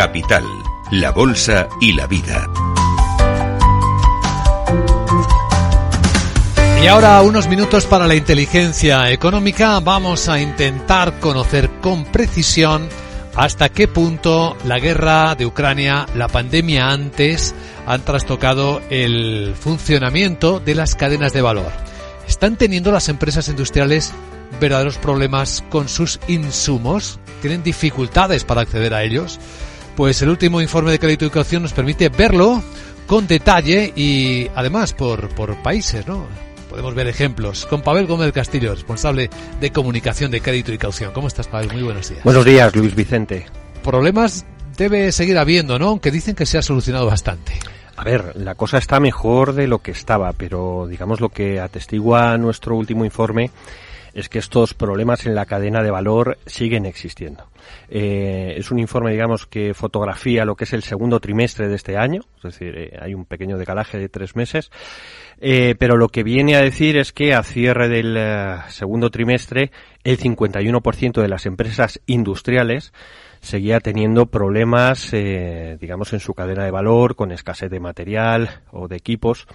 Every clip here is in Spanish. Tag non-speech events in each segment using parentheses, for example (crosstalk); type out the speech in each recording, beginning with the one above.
Capital, la Bolsa y la Vida. Y ahora unos minutos para la inteligencia económica. Vamos a intentar conocer con precisión hasta qué punto la guerra de Ucrania, la pandemia antes, han trastocado el funcionamiento de las cadenas de valor. ¿Están teniendo las empresas industriales verdaderos problemas con sus insumos? ¿Tienen dificultades para acceder a ellos? Pues el último informe de crédito y educación nos permite verlo con detalle y además por, por países, ¿no? Podemos ver ejemplos. Con Pavel Gómez Castillo, responsable de comunicación de crédito y caución. ¿Cómo estás, Pavel? Muy buenos días. Buenos días, Luis Vicente. Problemas debe seguir habiendo, ¿no? Aunque dicen que se ha solucionado bastante. A ver, la cosa está mejor de lo que estaba, pero digamos lo que atestigua nuestro último informe es que estos problemas en la cadena de valor siguen existiendo. Eh, es un informe, digamos, que fotografía lo que es el segundo trimestre de este año, es decir, eh, hay un pequeño decalaje de tres meses, eh, pero lo que viene a decir es que a cierre del segundo trimestre el 51% de las empresas industriales seguía teniendo problemas, digamos, en su cadena de valor, con escasez de material o de equipos,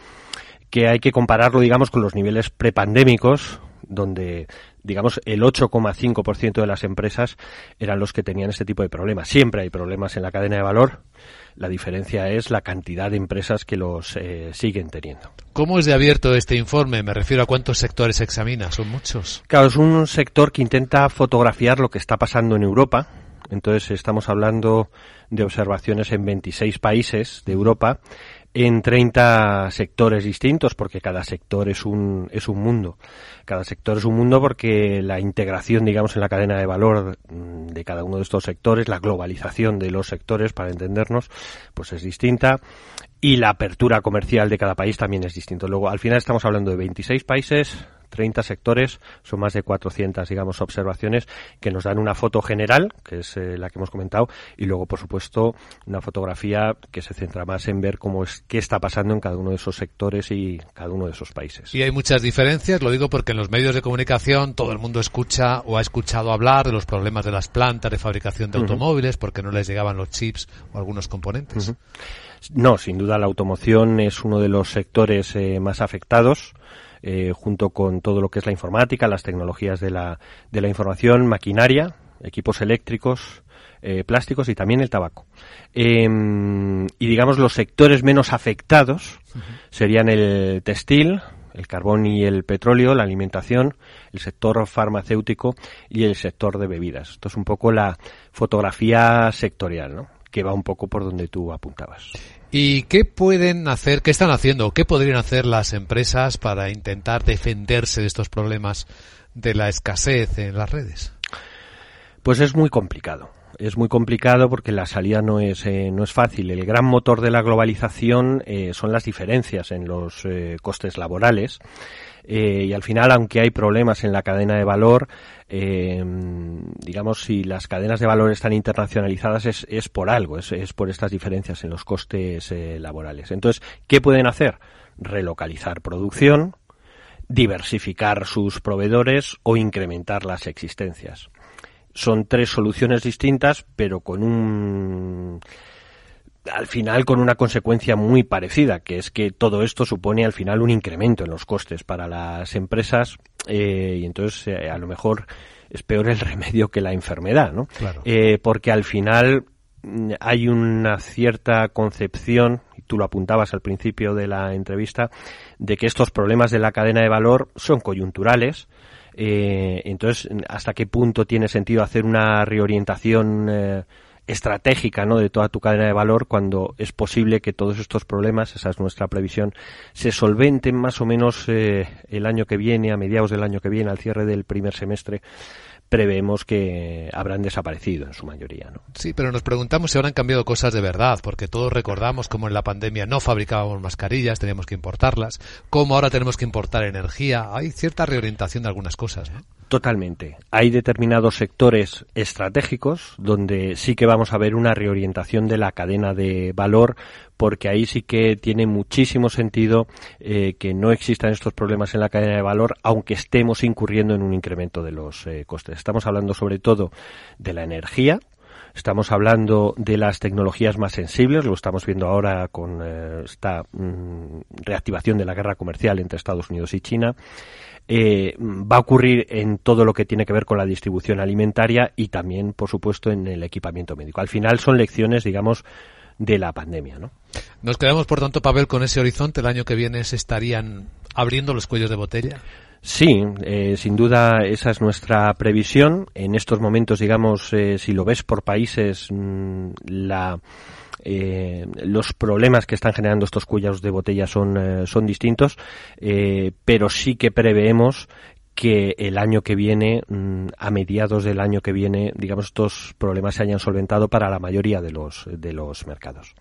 que hay que compararlo, digamos, con los niveles prepandémicos, donde digamos el 8,5% de las empresas eran los que tenían este tipo de problemas. Siempre hay problemas en la cadena de valor. La diferencia es la cantidad de empresas que los eh, siguen teniendo. ¿Cómo es de abierto este informe? Me refiero a cuántos sectores examina. ¿Son muchos? Claro, es un sector que intenta fotografiar lo que está pasando en Europa. Entonces estamos hablando de observaciones en 26 países de Europa en 30 sectores distintos, porque cada sector es un, es un mundo. Cada sector es un mundo porque la integración, digamos, en la cadena de valor mm, de cada uno de estos sectores, la globalización de los sectores, para entendernos, pues es distinta. Y la apertura comercial de cada país también es distinto. Luego, al final estamos hablando de 26 países, 30 sectores, son más de 400, digamos, observaciones que nos dan una foto general, que es eh, la que hemos comentado, y luego, por supuesto, una fotografía que se centra más en ver cómo es, qué está pasando en cada uno de esos sectores y cada uno de esos países. Y hay muchas diferencias, lo digo porque en los medios de comunicación todo el mundo escucha o ha escuchado hablar de los problemas de las plantas de fabricación de automóviles porque no les llegaban los chips o algunos componentes. No, sin duda la automoción es uno de los sectores eh, más afectados. Eh, junto con todo lo que es la informática, las tecnologías de la, de la información, maquinaria, equipos eléctricos, eh, plásticos y también el tabaco. Em, y digamos los sectores menos afectados serían el textil, el carbón y el petróleo, la alimentación, el sector farmacéutico y el sector de bebidas. Esto es un poco la fotografía sectorial, ¿no? Que va un poco por donde tú apuntabas. ¿Y qué pueden hacer, qué están haciendo, qué podrían hacer las empresas para intentar defenderse de estos problemas de la escasez en las redes? Pues es muy complicado. Es muy complicado porque la salida no es, eh, no es fácil. El gran motor de la globalización eh, son las diferencias en los eh, costes laborales. Y al final, aunque hay problemas en la cadena de valor, eh, digamos, si las cadenas de valor están internacionalizadas es, es por algo, es, es, por estas diferencias en los costes eh, laborales. Entonces, ¿qué pueden hacer? Relocalizar producción, diversificar sus proveedores o incrementar las existencias. Son tres soluciones distintas, pero con un al final con una consecuencia muy parecida, que es que todo esto supone al final un incremento en los costes para las empresas eh, y entonces eh, a lo mejor es peor el (laughs) remedio que la enfermedad, ¿no? Eh, porque al final mm, hay una cierta concepción, y tú lo apuntabas al principio de la entrevista, de que estos problemas de la cadena de valor son coyunturales. entonces, ¿hasta qué punto tiene sentido hacer una reorientación estratégica ¿no? de toda tu cadena de valor cuando es posible que todos estos problemas, esa es nuestra previsión, se solventen más o menos eh, el año que viene, a mediados del año que viene, al cierre del primer semestre prevemos que habrán desaparecido en su mayoría. ¿no? Sí, pero nos preguntamos si habrán cambiado cosas de verdad, porque todos recordamos cómo en la pandemia no fabricábamos mascarillas, teníamos que importarlas, cómo ahora tenemos que importar energía. Hay cierta reorientación de algunas cosas. ¿no? Totalmente. Hay determinados sectores estratégicos donde sí que vamos a ver una reorientación de la cadena de valor porque ahí sí que tiene muchísimo sentido eh, que no existan estos problemas en la cadena de valor, aunque estemos incurriendo en un incremento de los eh, costes. Estamos hablando sobre todo de la energía, Estamos hablando de las tecnologías más sensibles, lo estamos viendo ahora con eh, esta mm, reactivación de la guerra comercial entre Estados Unidos y China. Eh, va a ocurrir en todo lo que tiene que ver con la distribución alimentaria y también, por supuesto, en el equipamiento médico. Al final son lecciones, digamos, de la pandemia, ¿no? Nos quedamos, por tanto, Pavel, con ese horizonte. El año que viene se estarían abriendo los cuellos de botella. Sí, eh, sin duda esa es nuestra previsión. En estos momentos, digamos, eh, si lo ves por países, mm, la, eh, los problemas que están generando estos cuellos de botella son, son distintos, pero sí que preveemos que el año que viene, mm, a mediados del año que viene, digamos, estos problemas se hayan solventado para la mayoría de los, de los mercados.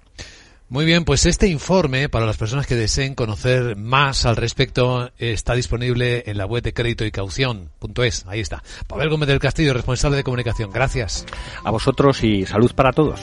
Muy bien, pues este informe, para las personas que deseen conocer más al respecto, está disponible en la web de crédito y caución.es. Ahí está. Pavel Gómez del Castillo, responsable de comunicación. Gracias. A vosotros y salud para todos.